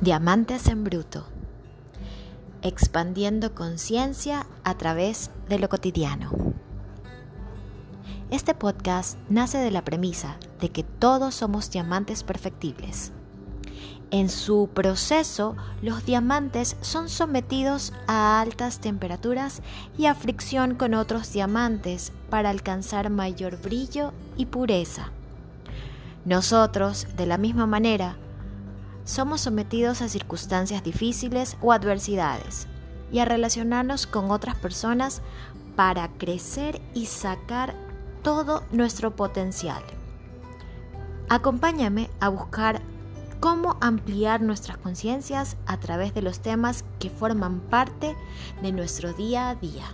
Diamantes en Bruto. Expandiendo conciencia a través de lo cotidiano. Este podcast nace de la premisa de que todos somos diamantes perfectibles. En su proceso, los diamantes son sometidos a altas temperaturas y a fricción con otros diamantes para alcanzar mayor brillo y pureza. Nosotros, de la misma manera, somos sometidos a circunstancias difíciles o adversidades y a relacionarnos con otras personas para crecer y sacar todo nuestro potencial. Acompáñame a buscar cómo ampliar nuestras conciencias a través de los temas que forman parte de nuestro día a día.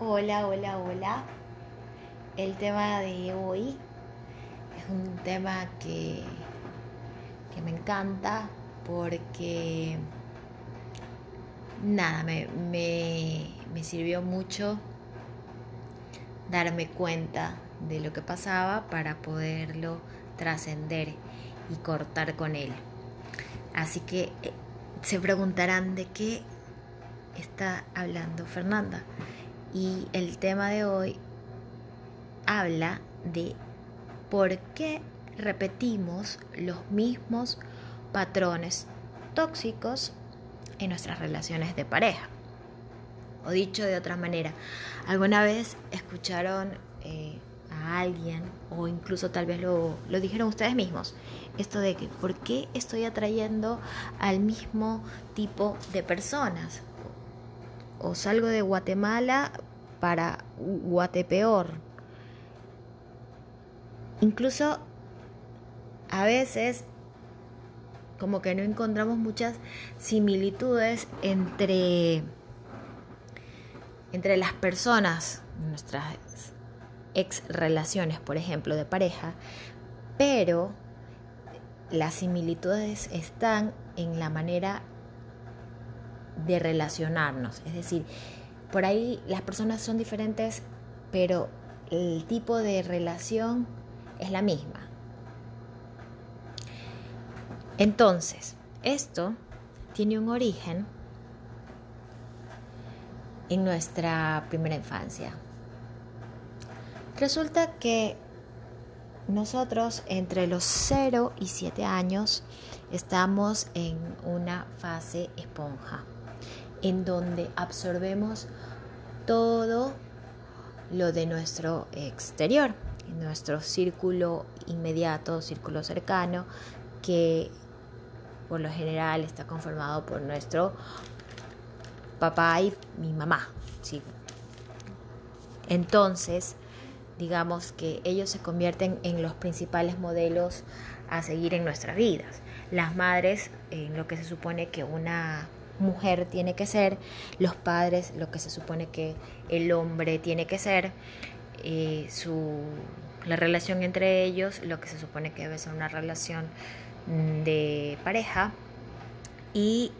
Hola, hola, hola. El tema de hoy es un tema que, que me encanta porque nada, me, me sirvió mucho darme cuenta de lo que pasaba para poderlo trascender y cortar con él. Así que eh, se preguntarán de qué está hablando Fernanda. Y el tema de hoy habla de por qué repetimos los mismos patrones tóxicos en nuestras relaciones de pareja. O dicho de otra manera, ¿alguna vez escucharon eh, a alguien o incluso tal vez lo, lo dijeron ustedes mismos? Esto de que, ¿por qué estoy atrayendo al mismo tipo de personas? O salgo de Guatemala para Guatepeor, Incluso a veces como que no encontramos muchas similitudes entre, entre las personas, nuestras ex relaciones, por ejemplo, de pareja, pero las similitudes están en la manera de relacionarnos. Es decir, por ahí las personas son diferentes, pero el tipo de relación es la misma. Entonces, esto tiene un origen en nuestra primera infancia. Resulta que nosotros entre los 0 y 7 años estamos en una fase esponja, en donde absorbemos todo lo de nuestro exterior nuestro círculo inmediato, círculo cercano, que por lo general está conformado por nuestro papá y mi mamá. Entonces, digamos que ellos se convierten en los principales modelos a seguir en nuestras vidas. Las madres, en lo que se supone que una mujer tiene que ser, los padres, lo que se supone que el hombre tiene que ser, eh, su, la relación entre ellos, lo que se supone que debe ser una relación mm, de pareja. Y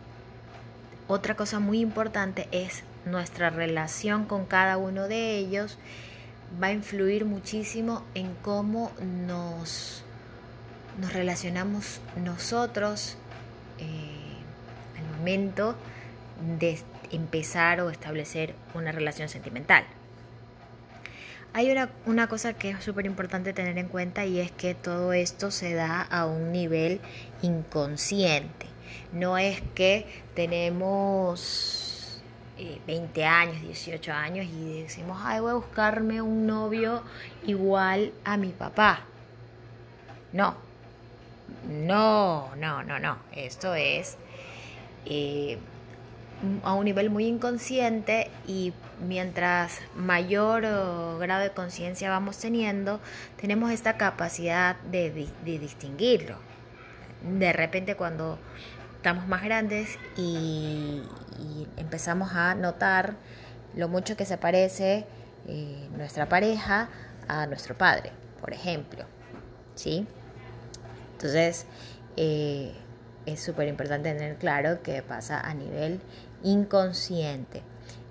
otra cosa muy importante es nuestra relación con cada uno de ellos va a influir muchísimo en cómo nos, nos relacionamos nosotros eh, al momento de empezar o establecer una relación sentimental. Hay una, cosa que es súper importante tener en cuenta y es que todo esto se da a un nivel inconsciente. No es que tenemos 20 eh, años, 18 años y decimos, ay, voy a buscarme un novio igual a mi papá. No, no, no, no, no. Esto es... Eh, a un nivel muy inconsciente y mientras mayor grado de conciencia vamos teniendo, tenemos esta capacidad de, distinguirlo. De repente cuando estamos más grandes y, empezamos a notar lo mucho que se parece eh, nuestra pareja a nuestro padre, por ejemplo. ¿Sí? Entonces, eh, es súper importante tener claro que pasa a nivel inconsciente.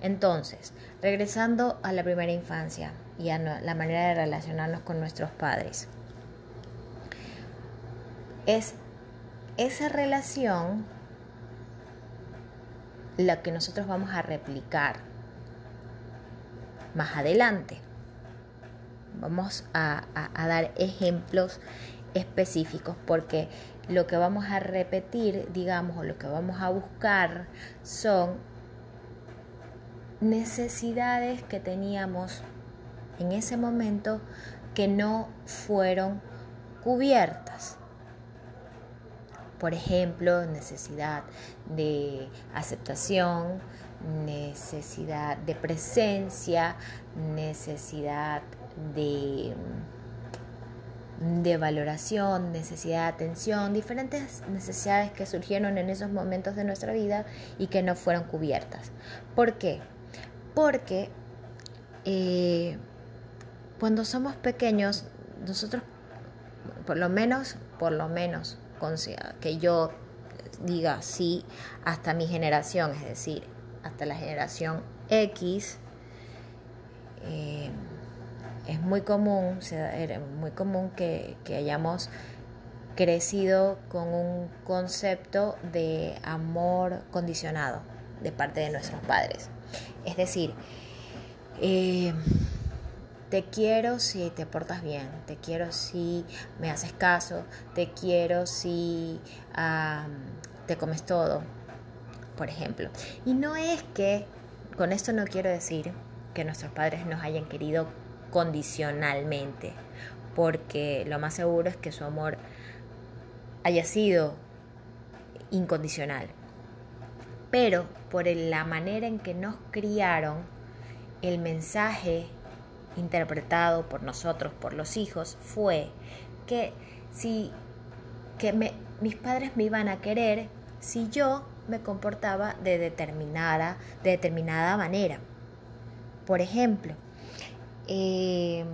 Entonces, regresando a la primera infancia, y a la manera de relacionarnos con nuestros padres. Es esa relación la que nosotros vamos a replicar más adelante. Vamos a, dar ejemplos específicos porque lo que vamos a repetir, digamos, o lo que vamos a buscar son necesidades que teníamos en ese momento que no fueron cubiertas. Por ejemplo, necesidad de aceptación, necesidad de presencia, necesidad de, de valoración, necesidad de atención, diferentes necesidades que surgieron en esos momentos de nuestra vida y que no fueron cubiertas. ¿Por qué? Porque eh, cuando somos pequeños, nosotros, por lo menos, por lo menos, que yo diga sí hasta mi generación, es decir, hasta la generación X, eh, es muy común, muy común que, que hayamos crecido con un concepto de amor condicionado de parte de nuestros padres. Es decir, eh, te quiero si te portas bien, te quiero si me haces caso, te quiero si te comes todo, por ejemplo. Y no es que, con esto no quiero decir que nuestros padres nos hayan querido condicionalmente, porque lo más seguro es que su amor haya sido incondicional. Pero por la manera en que nos criaron, el mensaje interpretado por nosotros, por los hijos, fue que si que mis padres me iban a querer si yo me comportaba de determinada, de determinada manera. Por ejemplo, em,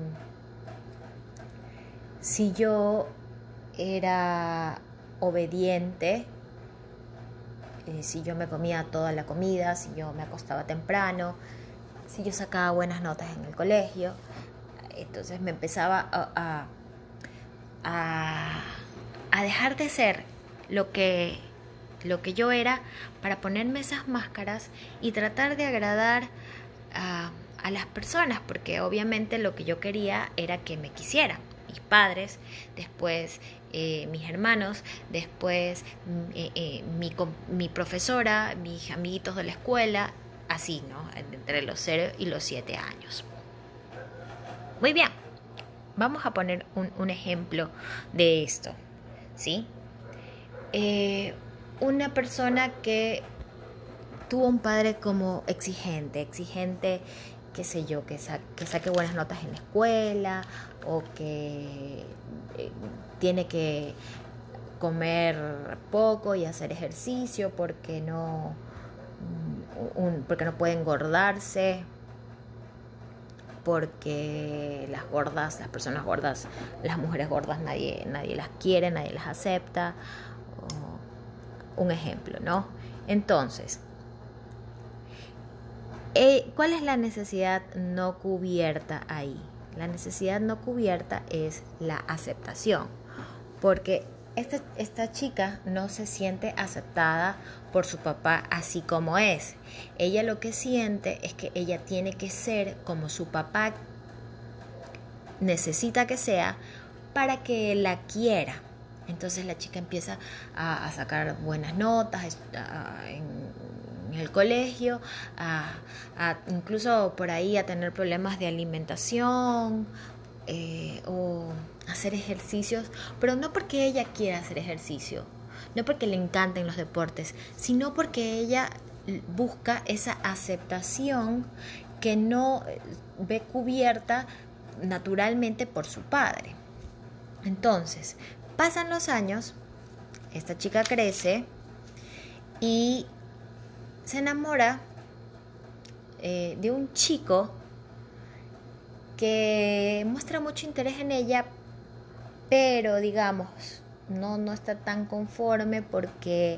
si yo era obediente, eh, si yo me comía toda la comida, si yo me acostaba temprano, si yo sacaba buenas notas en el colegio, entonces me empezaba a, a, a dejar de ser lo que lo que yo era para ponerme esas máscaras y tratar de agradar a, las personas, porque obviamente lo que yo quería era que me quisieran. Mis padres, después eh, mis hermanos, después mm, eh, eh, mi, mi, profesora, mis amiguitos de la escuela, así, ¿no? Entre los 0 y los 7 años. Muy bien, vamos a poner un, un ejemplo de esto, ¿sí? una persona que tuvo un padre como exigente, exigente, qué sé yo, que, que saque buenas notas en la escuela o que eh, tiene que comer poco y hacer ejercicio porque no, mm, porque no puede engordarse, porque las gordas, las personas gordas, las mujeres gordas nadie, nadie las quiere, nadie las acepta un ejemplo, ¿no? Entonces, eh, ¿cuál es la necesidad no cubierta ahí? La necesidad no cubierta es la aceptación, porque esta, esta, chica no se siente aceptada por su papá así como es. Ella lo que siente es que ella tiene que ser como su papá necesita que sea para que la quiera. Entonces la chica empieza a, sacar buenas notas en, el colegio, a, incluso por ahí a tener problemas de alimentación eh, o hacer ejercicios, pero no porque ella quiera hacer ejercicio, no porque le encanten los deportes, sino porque ella busca esa aceptación que no eh, ve cubierta naturalmente por su padre. Entonces, Pasan los años, esta chica crece y se enamora eh, de un chico que muestra mucho interés en ella, pero digamos, no, no está tan conforme porque,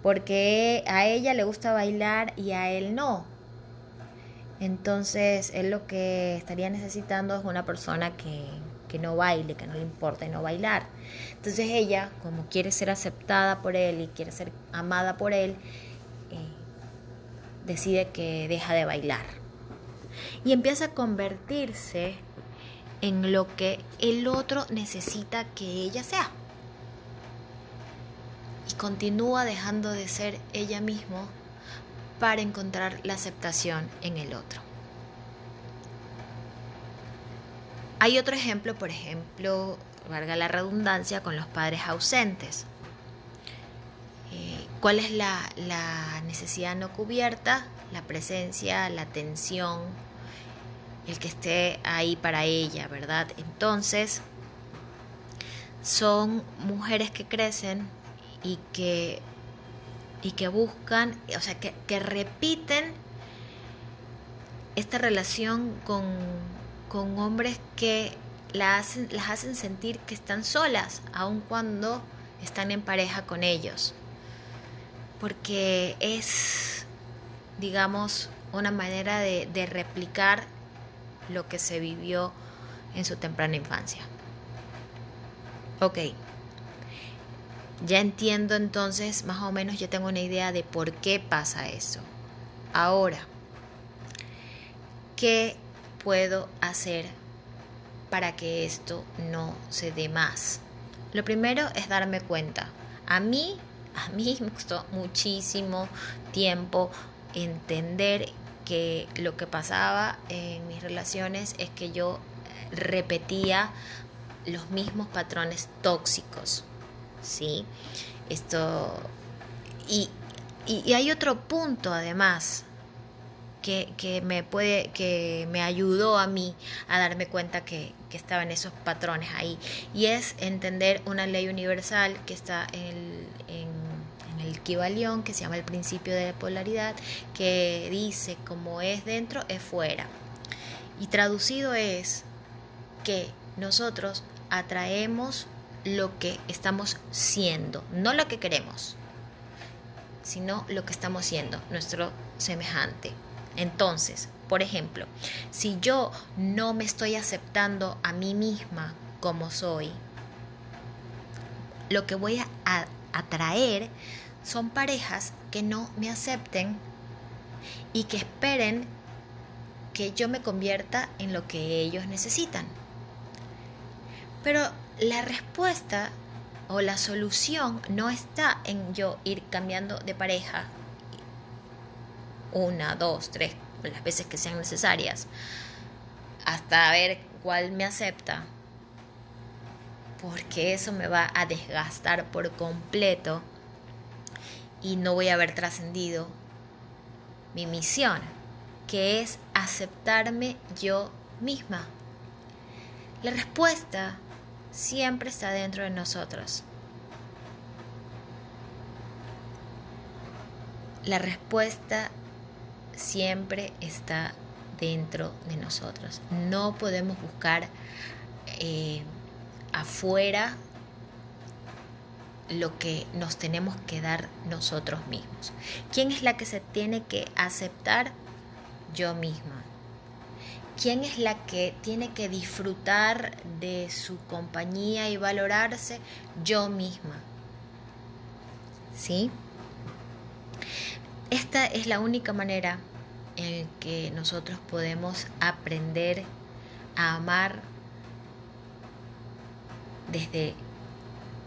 porque a ella le gusta bailar y a él no. Entonces, él lo que estaría necesitando es una persona que, que no baile, que no le importe no bailar. Entonces ella, como quiere ser aceptada por él y quiere ser amada por él, decide que deja de bailar. Y empieza a convertirse en lo que el otro necesita que ella sea. Y continúa dejando de ser ella misma para encontrar la aceptación en el otro. Hay otro ejemplo, por ejemplo, valga la redundancia, con los padres ausentes. Eh, ¿Cuál es la, necesidad no cubierta? La presencia, la atención, el que esté ahí para ella, ¿verdad? Entonces, son mujeres que crecen y que y que buscan, o sea, que, repiten esta relación con, con hombres que las hacen sentir que están solas, aun cuando están en pareja con ellos. Porque es, digamos, una manera de, replicar lo que se vivió en su temprana infancia. Ok. Ya entiendo entonces, más o menos, yo tengo una idea de por qué pasa eso. Ahora, ¿qué puedo hacer para que esto no se dé más? Lo primero es darme cuenta. A mí, a mí me costó muchísimo tiempo entender que lo que pasaba en mis relaciones es que yo repetía los mismos patrones tóxicos ¿sí? Esto, y, y, hay otro punto además que, que, me puede, que me ayudó a mí a darme cuenta que, que estaban esos patrones ahí, y es entender una ley universal que está en, que se llama el principio de polaridad, que dice como es dentro, es fuera. Y traducido es que nosotros atraemos lo que estamos siendo, no lo que queremos, sino lo que estamos siendo, nuestro semejante. Entonces, por ejemplo, si yo no me estoy aceptando a mí misma como soy, lo que voy a atraer son parejas que no me acepten y que esperen que yo me convierta en lo que ellos necesitan. Pero la respuesta o la solución no está en yo ir cambiando de pareja una, dos, tres, las veces que sean necesarias, hasta ver cuál me acepta, porque eso me va a desgastar por completo y no voy a haber trascendido mi misión, que es aceptarme yo misma. La respuesta siempre está dentro de nosotros. La respuesta siempre está dentro de nosotros. No podemos buscar eh, afuera lo que nos tenemos que dar nosotros mismos. ¿Quién es la que se tiene que aceptar? Yo misma. ¿Quién es la que tiene que disfrutar de su compañía y valorarse? Yo misma. ¿Sí? Esta es la única manera en que nosotros podemos aprender a amar desde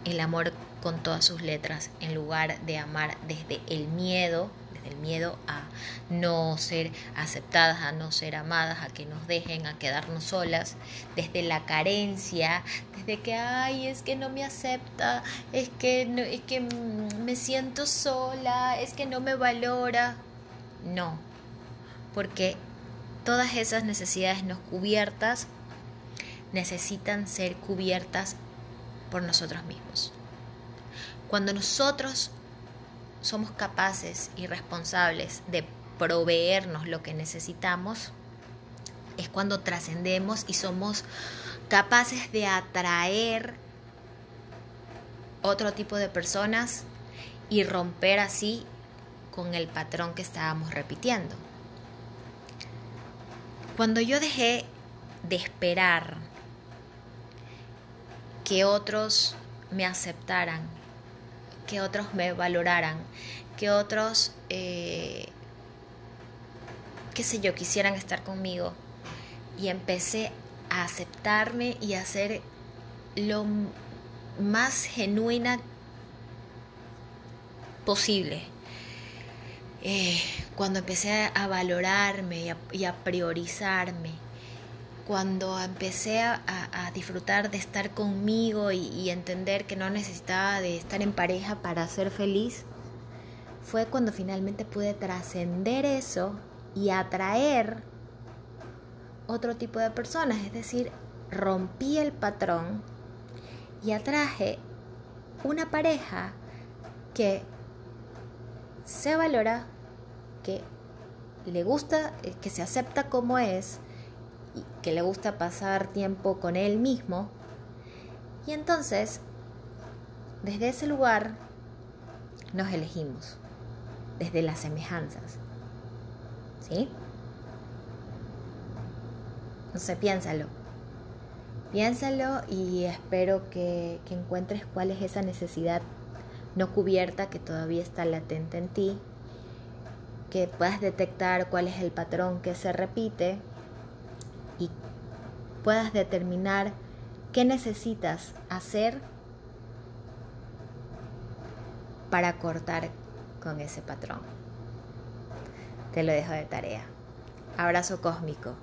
el amor con todas sus letras, en lugar de amar desde el miedo el miedo a no ser aceptadas, a no ser amadas, a que nos dejen, a quedarnos solas, desde la carencia, desde que, ay, es que no me acepta, es que, no, es que me siento sola, es que no me valora. No, porque todas esas necesidades no cubiertas necesitan ser cubiertas por nosotros mismos. Cuando nosotros somos capaces y responsables de proveernos lo que necesitamos, es cuando trascendemos y somos capaces de atraer otro tipo de personas y romper así con el patrón que estábamos repitiendo. Cuando yo dejé de esperar que otros me aceptaran, que otros me valoraran, que otros, eh, qué sé yo, quisieran estar conmigo. Y empecé a aceptarme y a ser lo más genuina posible. Eh, cuando empecé a valorarme y a, priorizarme, cuando empecé a, disfrutar de estar conmigo y, entender que no necesitaba de estar en pareja para ser feliz, fue cuando finalmente pude trascender eso y atraer otro tipo de personas, es decir, rompí el patrón y atraje una pareja que se valora, que le gusta, eh, que se acepta como es, y que le gusta pasar tiempo con él mismo. Y entonces, desde ese lugar, nos elegimos, desde las semejanzas. ¿Sí? No sé, piénsalo. Piénsalo y espero que, que encuentres cuál es esa necesidad no cubierta que todavía está latente en ti, que puedas detectar cuál es el patrón que se repite puedas determinar qué necesitas hacer para cortar con ese patrón. Te lo dejo de tarea. Abrazo cósmico.